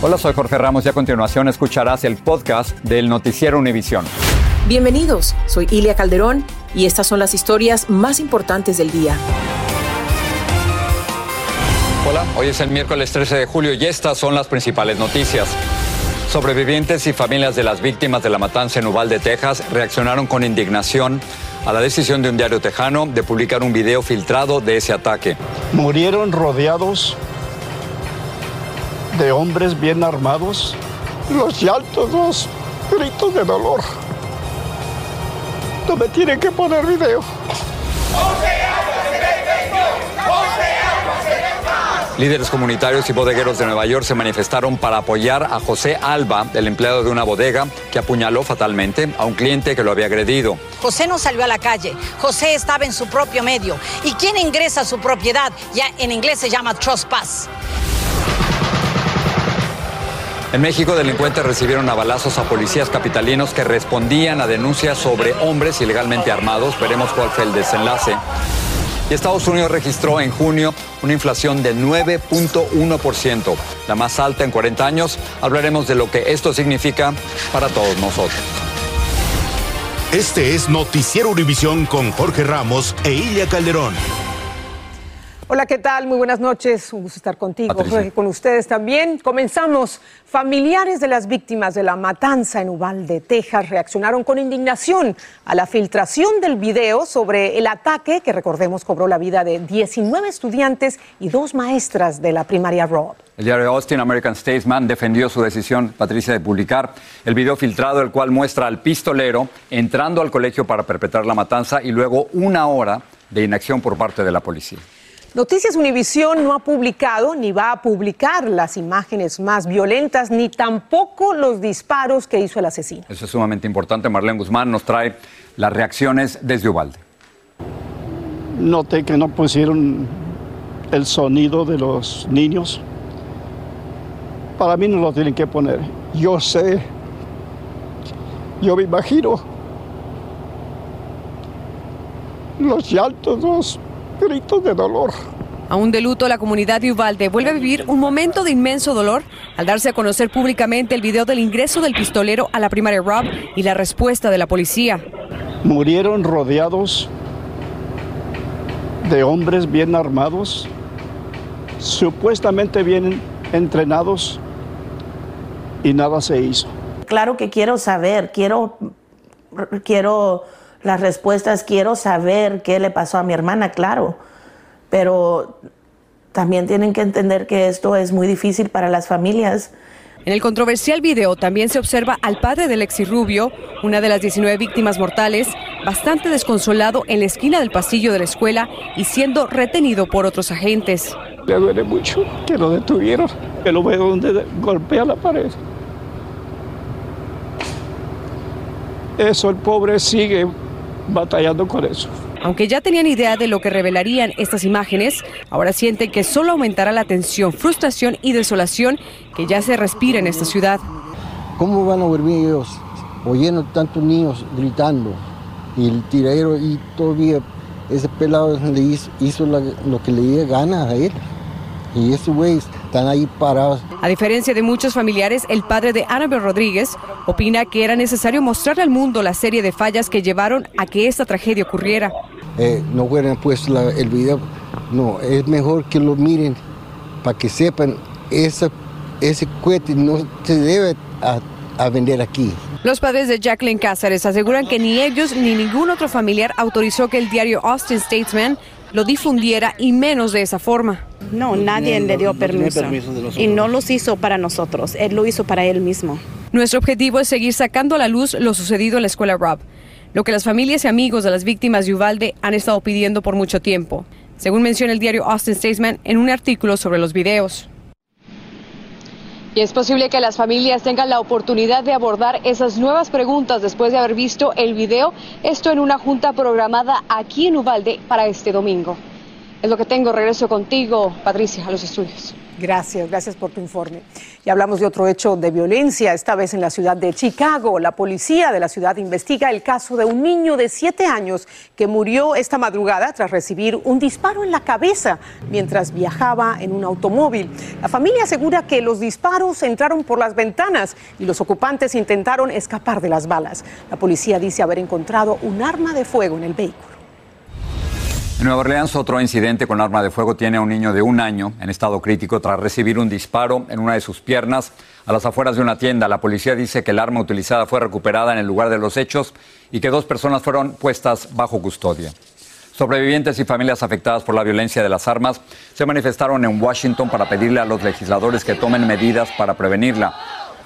Hola, soy Jorge Ramos y a continuación escucharás el podcast del Noticiero Univisión. Bienvenidos, soy Ilia Calderón y estas son las historias más importantes del día. Hola, hoy es el miércoles 13 de julio y estas son las principales noticias. Sobrevivientes y familias de las víctimas de la matanza en Uvalde, Texas, reaccionaron con indignación a la decisión de un diario tejano de publicar un video filtrado de ese ataque. Murieron rodeados de hombres bien armados, los llantos, los gritos de dolor. No me tienen que poner video. Líderes comunitarios y bodegueros de Nueva York se manifestaron para apoyar a José Alba, el empleado de una bodega que apuñaló fatalmente a un cliente que lo había agredido. José no salió a la calle, José estaba en su propio medio. ¿Y quién ingresa a su propiedad? Ya en inglés se llama trespass. En México, delincuentes recibieron a balazos a policías capitalinos que respondían a denuncias sobre hombres ilegalmente armados. Veremos cuál fue el desenlace. Y Estados Unidos registró en junio una inflación de 9.1%, la más alta en 40 años. Hablaremos de lo que esto significa para todos nosotros. Este es Noticiero Univisión con Jorge Ramos e Ilia Calderón. Hola, ¿qué tal? Muy buenas noches. Un gusto estar contigo, Jorge, con ustedes también. Comenzamos. Familiares de las víctimas de la matanza en Uvalde, Texas, reaccionaron con indignación a la filtración del video sobre el ataque que, recordemos, cobró la vida de 19 estudiantes y dos maestras de la primaria Rob. El diario Austin American Statesman defendió su decisión, Patricia, de publicar el video filtrado, el cual muestra al pistolero entrando al colegio para perpetrar la matanza y luego una hora de inacción por parte de la policía. Noticias Univisión no ha publicado ni va a publicar las imágenes más violentas ni tampoco los disparos que hizo el asesino. Eso es sumamente importante. Marlene Guzmán nos trae las reacciones desde Ubalde. Noté que no pusieron el sonido de los niños. Para mí no lo tienen que poner. Yo sé, yo me imagino los llantos, los gritos de dolor. Aún de luto, la comunidad de Uvalde vuelve a vivir un momento de inmenso dolor al darse a conocer públicamente el video del ingreso del pistolero a la primaria Rob y la respuesta de la policía. Murieron rodeados de hombres bien armados, supuestamente bien entrenados, y nada se hizo. Claro que quiero saber, quiero, quiero las respuestas, quiero saber qué le pasó a mi hermana, claro, pero también tienen que entender que esto es muy difícil para las familias. En el controversial video también se observa al padre de Lexi Rubio, una de las 19 víctimas mortales, bastante desconsolado en la esquina del pasillo de la escuela y siendo retenido por otros agentes. Le duele mucho que lo detuvieron, que lo veo donde golpea la pared. Eso el pobre sigue batallando con eso. Aunque ya tenían idea de lo que revelarían estas imágenes, ahora sienten que solo aumentará la tensión, frustración y desolación que ya se respira en esta ciudad. ¿Cómo van a dormir ellos oyendo tantos niños gritando? Y el tiradero y todavía ese pelado le hizo, hizo lo que le dio gana a él. Y esos güeyes están ahí parados. A diferencia de muchos familiares, el padre de Annabel Rodríguez opina que era necesario mostrarle al mundo la serie de fallas que llevaron a que esta tragedia ocurriera. Eh, no hubieran puesto la- el video. No, es mejor que lo miren para que sepan, esa, ese cohete no se debe a a vender aquí. Los padres de Jacqueline Cáceres aseguran que ni ellos ni ningún otro familiar autorizó que el diario Austin Statesman lo difundiera y menos de esa forma. No, nadie le dio permiso. y no los hizo para nosotros, él lo hizo para él mismo. Nuestro objetivo es seguir sacando a la luz lo sucedido en la escuela Rob, lo que las familias y amigos de las víctimas de Uvalde han estado pidiendo por mucho tiempo, según menciona el diario Austin Statesman en un artículo sobre los videos. Y es posible que las familias tengan la oportunidad de abordar esas nuevas preguntas después de haber visto el video, esto en una junta programada aquí en Uvalde para este domingo. Es lo que tengo, regreso contigo, Patricia, a los estudios. Gracias, gracias por tu informe. Y hablamos de otro hecho de violencia, esta vez en la ciudad de Chicago. La policía de la ciudad investiga el caso de un niño de siete años que murió esta madrugada tras recibir un disparo en la cabeza mientras viajaba en un automóvil. La familia asegura que los disparos entraron por las ventanas y los ocupantes intentaron escapar de las balas. La policía dice haber encontrado un arma de fuego en el vehículo. En Nueva Orleans, otro incidente con arma de fuego tiene a un niño de un año en estado crítico tras recibir un disparo en una de sus piernas a las afueras de una tienda. La policía dice que el arma utilizada fue recuperada en el lugar de los hechos y que dos personas fueron puestas bajo custodia. Sobrevivientes y familias afectadas por la violencia de las armas se manifestaron en Washington para pedirle a los legisladores que tomen medidas para prevenirla.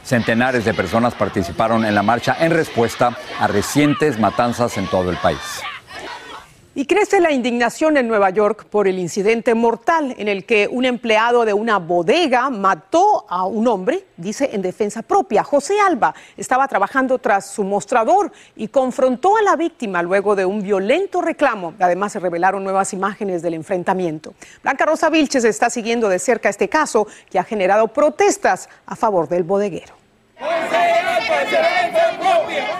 Centenares de personas participaron en la marcha en respuesta a recientes matanzas en todo el país. Y crece la indignación en Nueva York por el incidente mortal en el que un empleado de una bodega mató a un hombre, dice en defensa propia. José Alba estaba trabajando tras su mostrador y confrontó a la víctima luego de un violento reclamo. Además se revelaron nuevas imágenes del enfrentamiento. Blanca Rosa Vilches está siguiendo de cerca este caso que ha generado protestas a favor del bodeguero.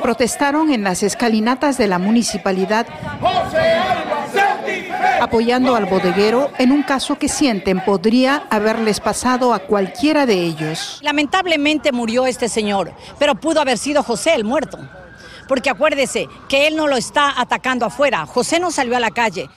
Protestaron en las escalinatas de la municipalidad apoyando al bodeguero en un caso que sienten podría haberles pasado a cualquiera de ellos. Lamentablemente murió este señor, pero pudo haber sido José el muerto. Porque acuérdese que él no lo está atacando afuera. José no salió a la calle.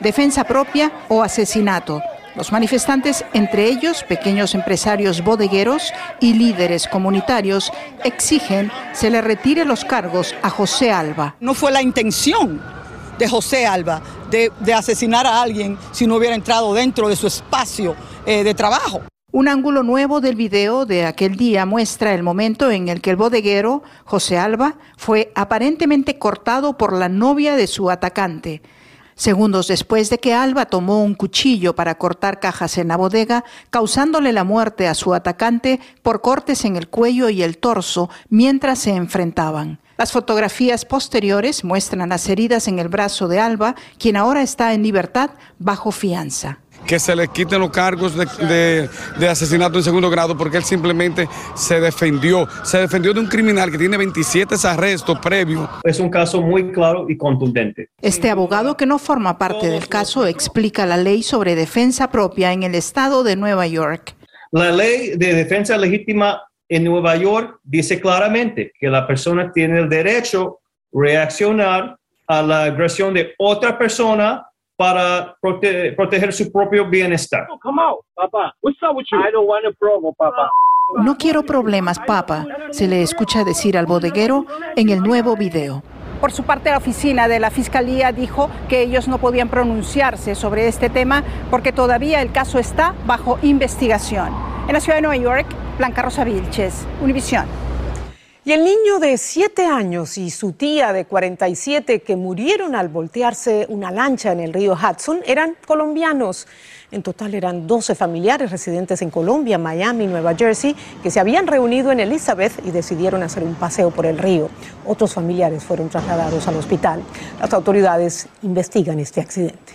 Defensa propia o asesinato. Los manifestantes, entre ellos pequeños empresarios bodegueros y líderes comunitarios, exigen se le retire los cargos a José Alba. No fue la intención de José Alba de, asesinar a alguien si no hubiera entrado dentro de su espacio eh, de trabajo. Un ángulo nuevo del video de aquel día muestra el momento en el que el bodeguero, José Alba, fue aparentemente cortado por la novia de su atacante. Segundos después de que Alba tomó un cuchillo para cortar cajas en la bodega, causándole la muerte a su atacante por cortes en el cuello y el torso mientras se enfrentaban. Las fotografías posteriores muestran las heridas en el brazo de Alba, quien ahora está en libertad bajo fianza que se le quiten los cargos de, asesinato en segundo grado porque él simplemente se defendió, se defendió de un criminal que tiene 27 arrestos previos. Es un caso muy claro y contundente. Este abogado que no forma parte del caso explica la ley sobre defensa propia en el estado de Nueva York. La ley de defensa legítima en Nueva York dice claramente que la persona tiene el derecho a reaccionar a la agresión de otra persona para proteger su propio bienestar. No quiero problemas, papá, se le escucha decir al bodeguero en el nuevo video. Por su parte, la oficina de la Fiscalía dijo que ellos no podían pronunciarse sobre este tema porque todavía el caso está bajo investigación. En la ciudad de Nueva York, Blanca Rosa Vilches, Univisión. Y el niño de 7 años y su tía de 47 que murieron al voltearse una lancha en el río Hudson eran colombianos. En total eran 12 familiares residentes en Colombia, Miami, Nueva Jersey, que se habían reunido en Elizabeth y decidieron hacer un paseo por el río. Otros familiares fueron trasladados al hospital. Las autoridades investigan este accidente.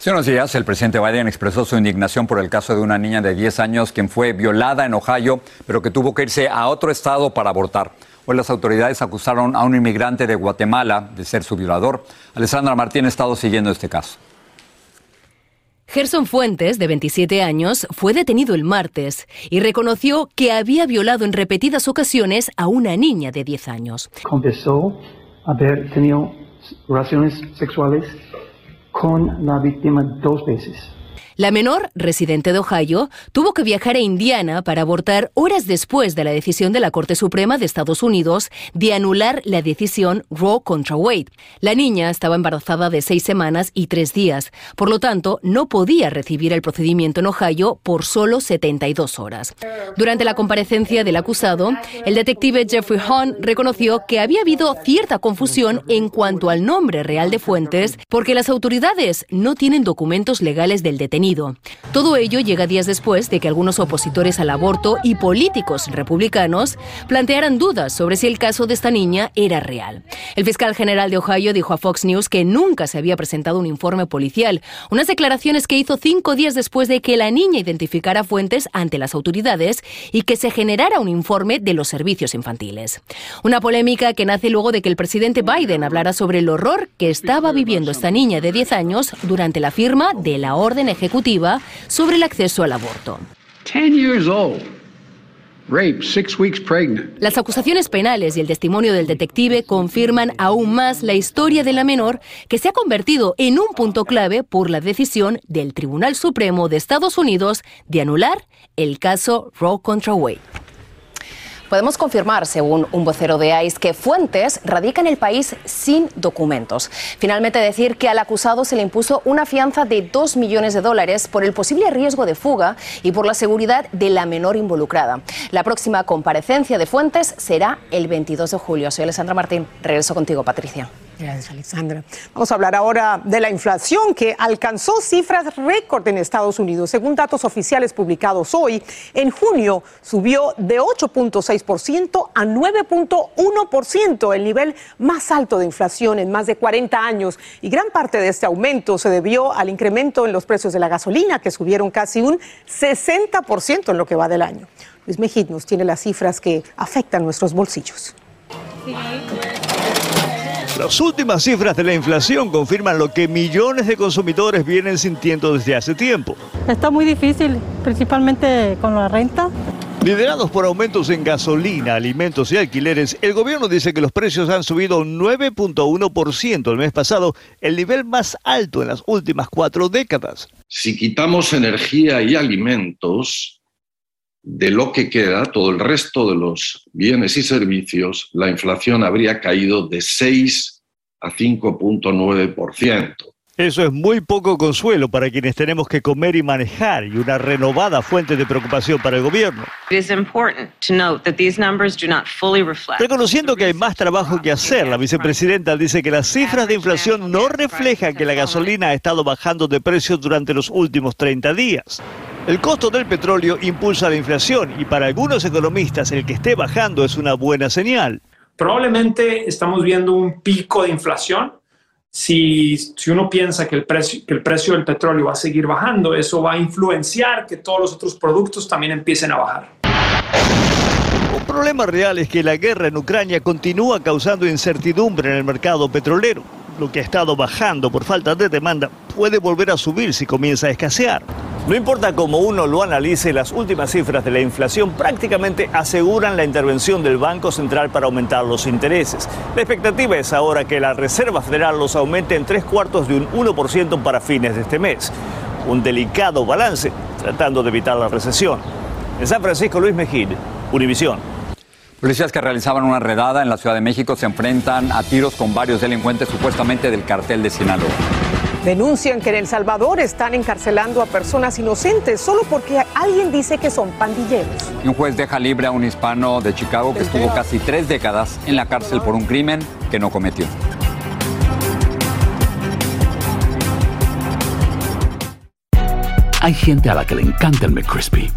Hace unos días, el presidente Biden expresó su indignación por el caso de una niña de 10 años quien fue violada en Ohio, pero que tuvo que irse a otro estado para abortar. Hoy las autoridades acusaron a un inmigrante de Guatemala de ser su violador. Alessandra Martín ha estado siguiendo este caso. Gerson Fuentes, de 27 años, fue detenido el martes y reconoció que había violado en repetidas ocasiones a una niña de 10 años. Confesó haber tenido relaciones sexuales con la víctima dos veces. La menor, residente de Ohio, tuvo que viajar a Indiana para abortar horas después de la decisión de la Corte Suprema de Estados Unidos de anular la decisión Roe contra Wade. La niña estaba embarazada de seis semanas y tres días, por lo tanto, no podía recibir el procedimiento en Ohio por solo 72 horas. Durante la comparecencia del acusado, el detective Jeffrey Hahn reconoció que había habido cierta confusión en cuanto al nombre real de Fuentes porque las autoridades no tienen documentos legales del detenido todo ello llega días después de que algunos opositores al aborto y políticos republicanos plantearan dudas sobre si el caso de esta niña era real. El fiscal general de Ohio dijo a Fox News que nunca se había presentado un informe policial, unas declaraciones que hizo cinco días después de que la niña identificara fuentes ante las autoridades y que se generara un informe de los servicios infantiles. Una polémica que nace luego de que el presidente Biden hablara sobre el horror que estaba viviendo esta niña de 10 años durante la firma de la orden ejecutiva sobre el acceso al aborto. Las acusaciones penales y el testimonio del detective confirman aún más la historia de la menor que se ha convertido en un punto clave por la decisión del Tribunal Supremo de Estados Unidos de anular el caso Roe contra Wade. Podemos confirmar, según un vocero de ICE, que Fuentes radica en el país sin documentos. Finalmente decir que al acusado se le impuso una fianza de 2 millones de dólares por el posible riesgo de fuga y por la seguridad de la menor involucrada. La próxima comparecencia de Fuentes será el 22 de julio. Soy Alessandra Martín. Regreso contigo, Patricia. Gracias, Alexandra. Vamos a hablar ahora de la inflación que alcanzó cifras récord en Estados Unidos. Según datos oficiales publicados hoy, en junio subió de 8.6% a 9.1%, el nivel más alto de inflación en más de 40 años. Y gran parte de este aumento se debió al incremento en los precios de la gasolina, que subieron casi un 60% en lo que va del año. Luis Mejid nos tiene las cifras que afectan nuestros bolsillos. Las últimas cifras de la inflación confirman lo que millones de consumidores vienen sintiendo desde hace tiempo. Está muy difícil, principalmente con la renta. Liderados por aumentos en gasolina, alimentos y alquileres, el gobierno dice que los precios han subido 9.1% el mes pasado, el nivel más alto en las últimas cuatro décadas. Si quitamos energía y alimentos, de lo que queda, todo el resto de los bienes y servicios, la inflación habría caído de 6 a 5.9%. Eso es muy poco consuelo para quienes tenemos que comer y manejar y una renovada fuente de preocupación para el gobierno. Reconociendo que hay más trabajo que hacer, la vicepresidenta dice que las cifras de inflación no reflejan que la gasolina ha estado bajando de precio durante los últimos 30 días. El costo del petróleo impulsa la inflación y para algunos economistas el que esté bajando es una buena señal. Probablemente estamos viendo un pico de inflación. Si, si uno piensa que el, precio, que el precio del petróleo va a seguir bajando, eso va a influenciar que todos los otros productos también empiecen a bajar. Un problema real es que la guerra en Ucrania continúa causando incertidumbre en el mercado petrolero. Lo que ha estado bajando por falta de demanda puede volver a subir si comienza a escasear. No importa cómo uno lo analice, las últimas cifras de la inflación prácticamente aseguran la intervención del Banco Central para aumentar los intereses. La expectativa es ahora que la Reserva Federal los aumente en tres cuartos de un 1% para fines de este mes. Un delicado balance tratando de evitar la recesión. En San Francisco, Luis Mejid, Univisión. Policías que realizaban una redada en la Ciudad de México se enfrentan a tiros con varios delincuentes supuestamente del cartel de Sinaloa. Denuncian que en El Salvador están encarcelando a personas inocentes solo porque alguien dice que son pandilleros. un juez deja libre a un hispano de Chicago que estuvo casi tres décadas en la cárcel por un crimen que no cometió. Hay gente a la que le encanta el McCrispy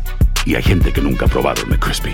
y hay gente que nunca ha probado el McCrispy.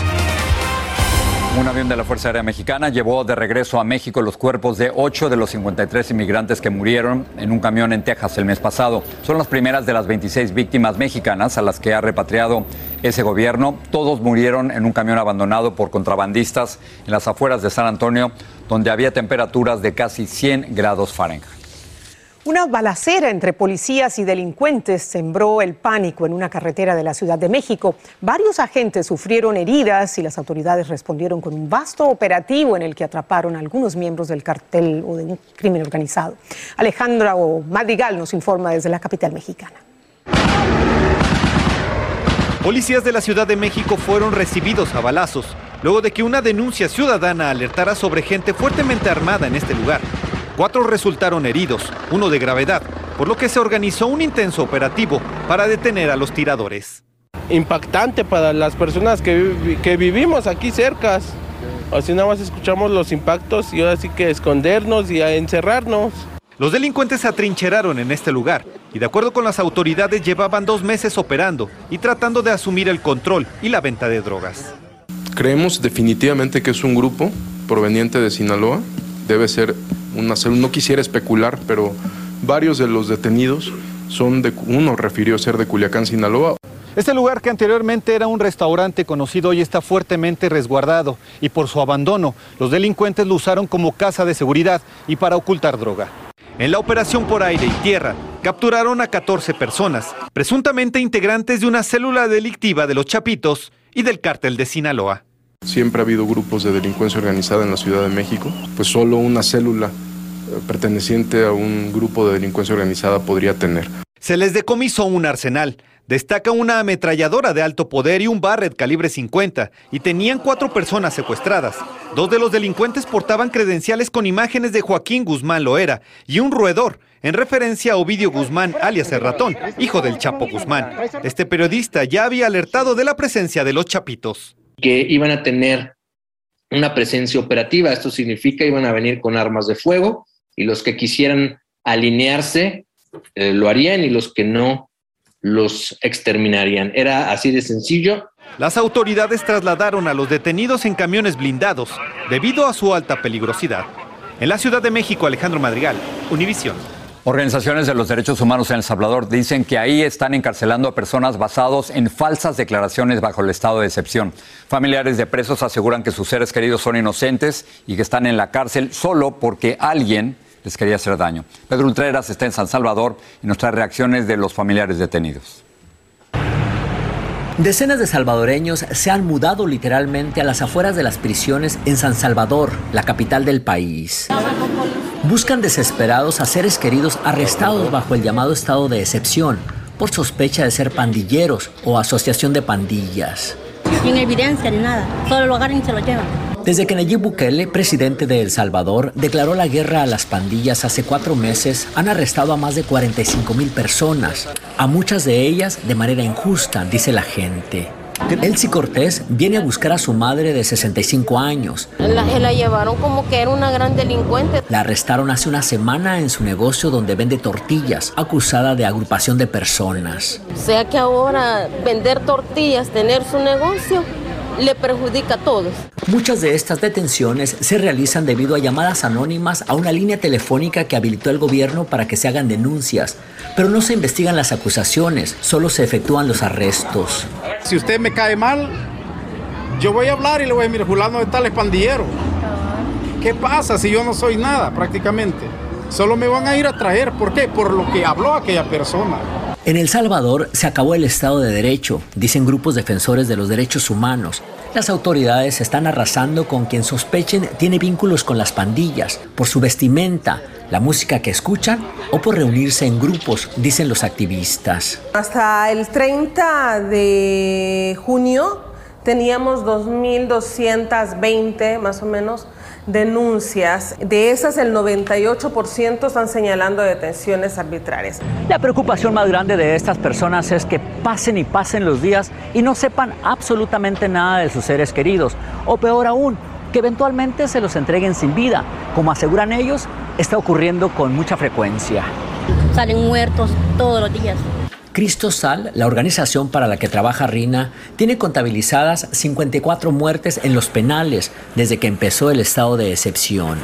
Un avión de la Fuerza Aérea Mexicana llevó de regreso a México los cuerpos de ocho de los 53 inmigrantes que murieron en un camión en Texas el mes pasado. Son las primeras de las 26 víctimas mexicanas a las que ha repatriado ese gobierno. Todos murieron en un camión abandonado por contrabandistas en las afueras de San Antonio, donde había temperaturas de casi 100 grados Fahrenheit. Una balacera entre policías y delincuentes sembró el pánico en una carretera de la Ciudad de México. Varios agentes sufrieron heridas y las autoridades respondieron con un vasto operativo en el que atraparon a algunos miembros del cartel o de un crimen organizado. Alejandra Madrigal nos informa desde la capital mexicana. Policías de la Ciudad de México fueron recibidos a balazos luego de que una denuncia ciudadana alertara sobre gente fuertemente armada en este lugar. Cuatro resultaron heridos, uno de gravedad, por lo que se organizó un intenso operativo para detener a los tiradores. Impactante para las personas que, que vivimos aquí cerca. Así nada más escuchamos los impactos y ahora sí que escondernos y a encerrarnos. Los delincuentes se atrincheraron en este lugar y de acuerdo con las autoridades llevaban dos meses operando y tratando de asumir el control y la venta de drogas. Creemos definitivamente que es un grupo proveniente de Sinaloa. Debe ser una No quisiera especular, pero varios de los detenidos son de. Uno refirió ser de Culiacán, Sinaloa. Este lugar que anteriormente era un restaurante conocido hoy está fuertemente resguardado y por su abandono los delincuentes lo usaron como casa de seguridad y para ocultar droga. En la operación por aire y tierra capturaron a 14 personas, presuntamente integrantes de una célula delictiva de los Chapitos y del cártel de Sinaloa. Siempre ha habido grupos de delincuencia organizada en la Ciudad de México, pues solo una célula eh, perteneciente a un grupo de delincuencia organizada podría tener. Se les decomisó un arsenal. Destaca una ametralladora de alto poder y un Barrett calibre 50, y tenían cuatro personas secuestradas. Dos de los delincuentes portaban credenciales con imágenes de Joaquín Guzmán Loera y un roedor, en referencia a Ovidio Guzmán, alias el ratón, hijo del Chapo Guzmán. Este periodista ya había alertado de la presencia de los chapitos que iban a tener una presencia operativa. Esto significa iban a venir con armas de fuego y los que quisieran alinearse eh, lo harían y los que no los exterminarían. Era así de sencillo. Las autoridades trasladaron a los detenidos en camiones blindados debido a su alta peligrosidad. En la Ciudad de México, Alejandro Madrigal, Univisión. Organizaciones de los derechos humanos en El Salvador dicen que ahí están encarcelando a personas basados en falsas declaraciones bajo el estado de excepción. Familiares de presos aseguran que sus seres queridos son inocentes y que están en la cárcel solo porque alguien les quería hacer daño. Pedro Ultreras está en San Salvador y nos trae reacciones de los familiares detenidos. Decenas de salvadoreños se han mudado literalmente a las afueras de las prisiones en San Salvador, la capital del país. Buscan desesperados a seres queridos arrestados bajo el llamado estado de excepción por sospecha de ser pandilleros o asociación de pandillas. Sin evidencia ni nada, solo lo agarran y se lo llevan. Desde que Nayib Bukele, presidente de El Salvador, declaró la guerra a las pandillas hace cuatro meses, han arrestado a más de 45 mil personas, a muchas de ellas de manera injusta, dice la gente. Elsie Cortés viene a buscar a su madre de 65 años. La, la llevaron como que era una gran delincuente. La arrestaron hace una semana en su negocio donde vende tortillas, acusada de agrupación de personas. O sea que ahora vender tortillas, tener su negocio, le perjudica a todos. Muchas de estas detenciones se realizan debido a llamadas anónimas a una línea telefónica que habilitó el gobierno para que se hagan denuncias, pero no se investigan las acusaciones, solo se efectúan los arrestos. Si usted me cae mal, yo voy a hablar y le voy a decir, mire, fulano de tal es pandillero. ¿Qué pasa si yo no soy nada prácticamente? Solo me van a ir a traer, ¿por qué? Por lo que habló aquella persona. En El Salvador se acabó el Estado de Derecho, dicen grupos defensores de los derechos humanos. Las autoridades están arrasando con quien sospechen tiene vínculos con las pandillas, por su vestimenta, la música que escuchan o por reunirse en grupos, dicen los activistas. Hasta el 30 de junio teníamos 2.220 más o menos denuncias. De esas, el 98% están señalando detenciones arbitrarias. La preocupación más grande de estas personas es que pasen y pasen los días y no sepan absolutamente nada de sus seres queridos. O peor aún, que eventualmente se los entreguen sin vida. Como aseguran ellos, está ocurriendo con mucha frecuencia. Salen muertos todos los días. Cristosal, la organización para la que trabaja Rina, tiene contabilizadas 54 muertes en los penales desde que empezó el estado de excepción.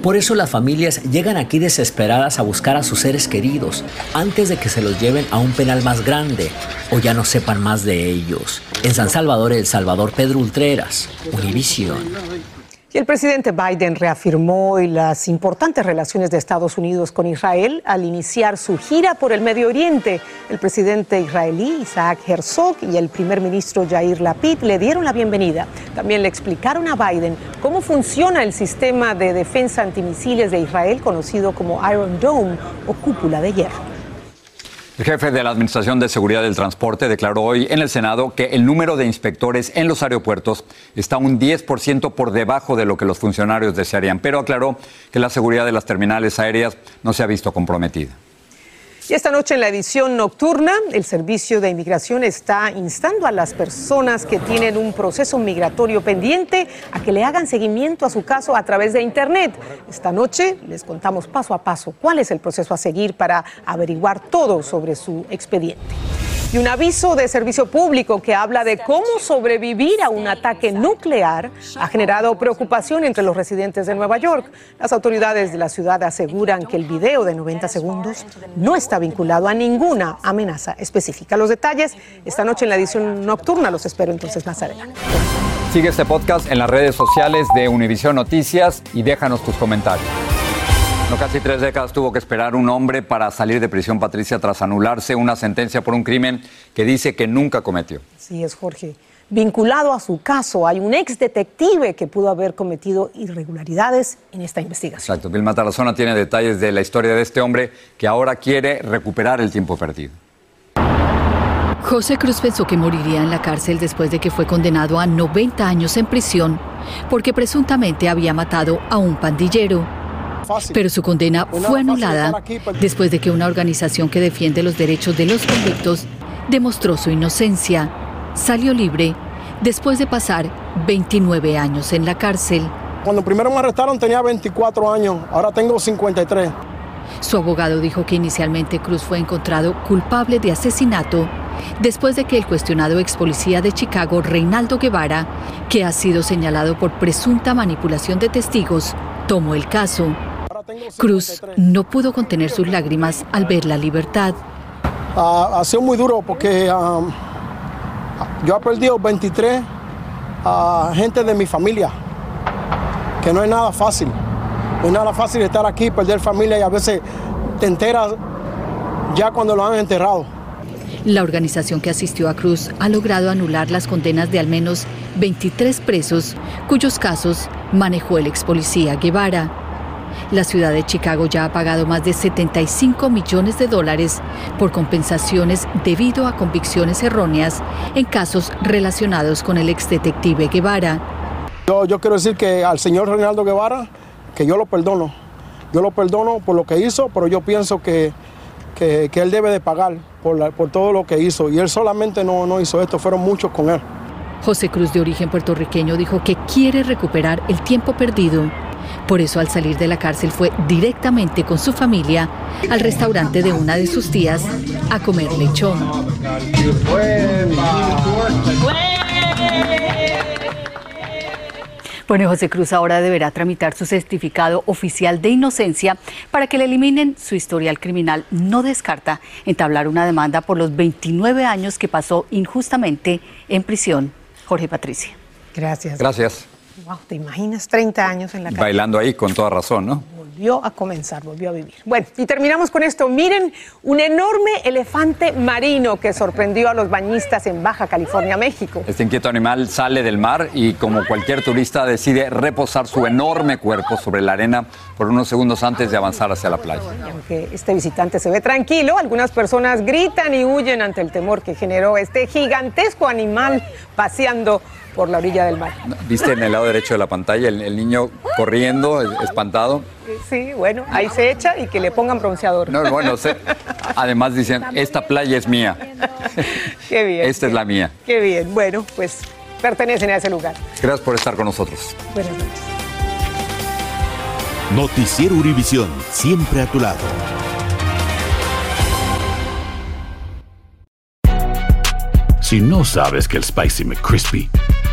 Por eso las familias llegan aquí desesperadas a buscar a sus seres queridos antes de que se los lleven a un penal más grande o ya no sepan más de ellos. En San Salvador, El Salvador, Pedro Ultreras, Univisión. Y el presidente Biden reafirmó las importantes relaciones de Estados Unidos con Israel al iniciar su gira por el Medio Oriente. El presidente israelí Isaac Herzog y el primer ministro Yair Lapid le dieron la bienvenida. También le explicaron a Biden cómo funciona el sistema de defensa antimisiles de Israel conocido como Iron Dome o cúpula de hierro. El jefe de la Administración de Seguridad del Transporte declaró hoy en el Senado que el número de inspectores en los aeropuertos está un 10% por debajo de lo que los funcionarios desearían, pero aclaró que la seguridad de las terminales aéreas no se ha visto comprometida. Y esta noche en la edición nocturna, el Servicio de Inmigración está instando a las personas que tienen un proceso migratorio pendiente a que le hagan seguimiento a su caso a través de Internet. Esta noche les contamos paso a paso cuál es el proceso a seguir para averiguar todo sobre su expediente y un aviso de servicio público que habla de cómo sobrevivir a un ataque nuclear ha generado preocupación entre los residentes de Nueva York. Las autoridades de la ciudad aseguran que el video de 90 segundos no está vinculado a ninguna amenaza específica. Los detalles esta noche en la edición nocturna los espero entonces más adelante. Sigue este podcast en las redes sociales de Univision Noticias y déjanos tus comentarios. No, casi tres décadas tuvo que esperar un hombre para salir de prisión, Patricia, tras anularse una sentencia por un crimen que dice que nunca cometió. Sí, es Jorge. Vinculado a su caso, hay un ex detective que pudo haber cometido irregularidades en esta investigación. Exacto. Vilma Tarazona tiene detalles de la historia de este hombre que ahora quiere recuperar el tiempo perdido. José Cruz pensó que moriría en la cárcel después de que fue condenado a 90 años en prisión porque presuntamente había matado a un pandillero. Pero su condena fue anulada después de que una organización que defiende los derechos de los convictos demostró su inocencia. Salió libre después de pasar 29 años en la cárcel. Cuando primero me arrestaron tenía 24 años, ahora tengo 53. Su abogado dijo que inicialmente Cruz fue encontrado culpable de asesinato después de que el cuestionado ex policía de Chicago, Reinaldo Guevara, que ha sido señalado por presunta manipulación de testigos, tomó el caso. Cruz no pudo contener sus lágrimas al ver la libertad. ha sido muy duro porque um, yo he perdido 23 uh, gente de mi familia, que no es nada fácil. No es nada fácil estar aquí, perder familia y a veces te enteras ya cuando lo han enterrado. La organización que asistió a Cruz ha logrado anular las condenas de al menos 23 presos cuyos casos manejó el ex policía Guevara. La ciudad de Chicago ya ha pagado más de 75 millones de dólares por compensaciones debido a convicciones erróneas en casos relacionados con el exdetective Guevara. Yo, yo quiero decir que al señor Reinaldo Guevara, que yo lo perdono. Yo lo perdono por lo que hizo, pero yo pienso que, que, él debe de pagar por, por, todo lo que hizo. Y él solamente no, no hizo esto, fueron muchos con él. José Cruz, de origen puertorriqueño, dijo que quiere recuperar el tiempo perdido por eso al salir de la cárcel fue directamente con su familia al restaurante de una de sus tías a comer lechón. Bueno, José Cruz ahora deberá tramitar su certificado oficial de inocencia para que le eliminen su historial criminal. No descarta entablar una demanda por los 29 años que pasó injustamente en prisión. Jorge Patricia. Gracias. Gracias. Wow, ¿te imaginas 30 años en la calle? Bailando ahí con toda razón, ¿no? Volvió a comenzar, volvió a vivir. Bueno, y terminamos con esto. Miren, un enorme elefante marino que sorprendió a los bañistas en Baja California, México. Este inquieto animal sale del mar y como cualquier turista decide reposar su enorme cuerpo sobre la arena por unos segundos antes de avanzar hacia la playa. aunque este visitante se ve tranquilo, algunas personas gritan y huyen ante el temor que generó este gigantesco animal paseando por la orilla del mar. ¿Viste en el lado derecho de la pantalla el, niño corriendo, espantado? Sí, bueno, ahí se echa y que le pongan bronceador. No, bueno, además dicen, esta playa es mía. Qué bien. Esta es la mía. Qué bien. Bueno, pues pertenecen a ese lugar. Gracias por estar con nosotros. Buenas noches. Noticiero Univisión, siempre a tu lado. Si no sabes que el Spicy McCrispy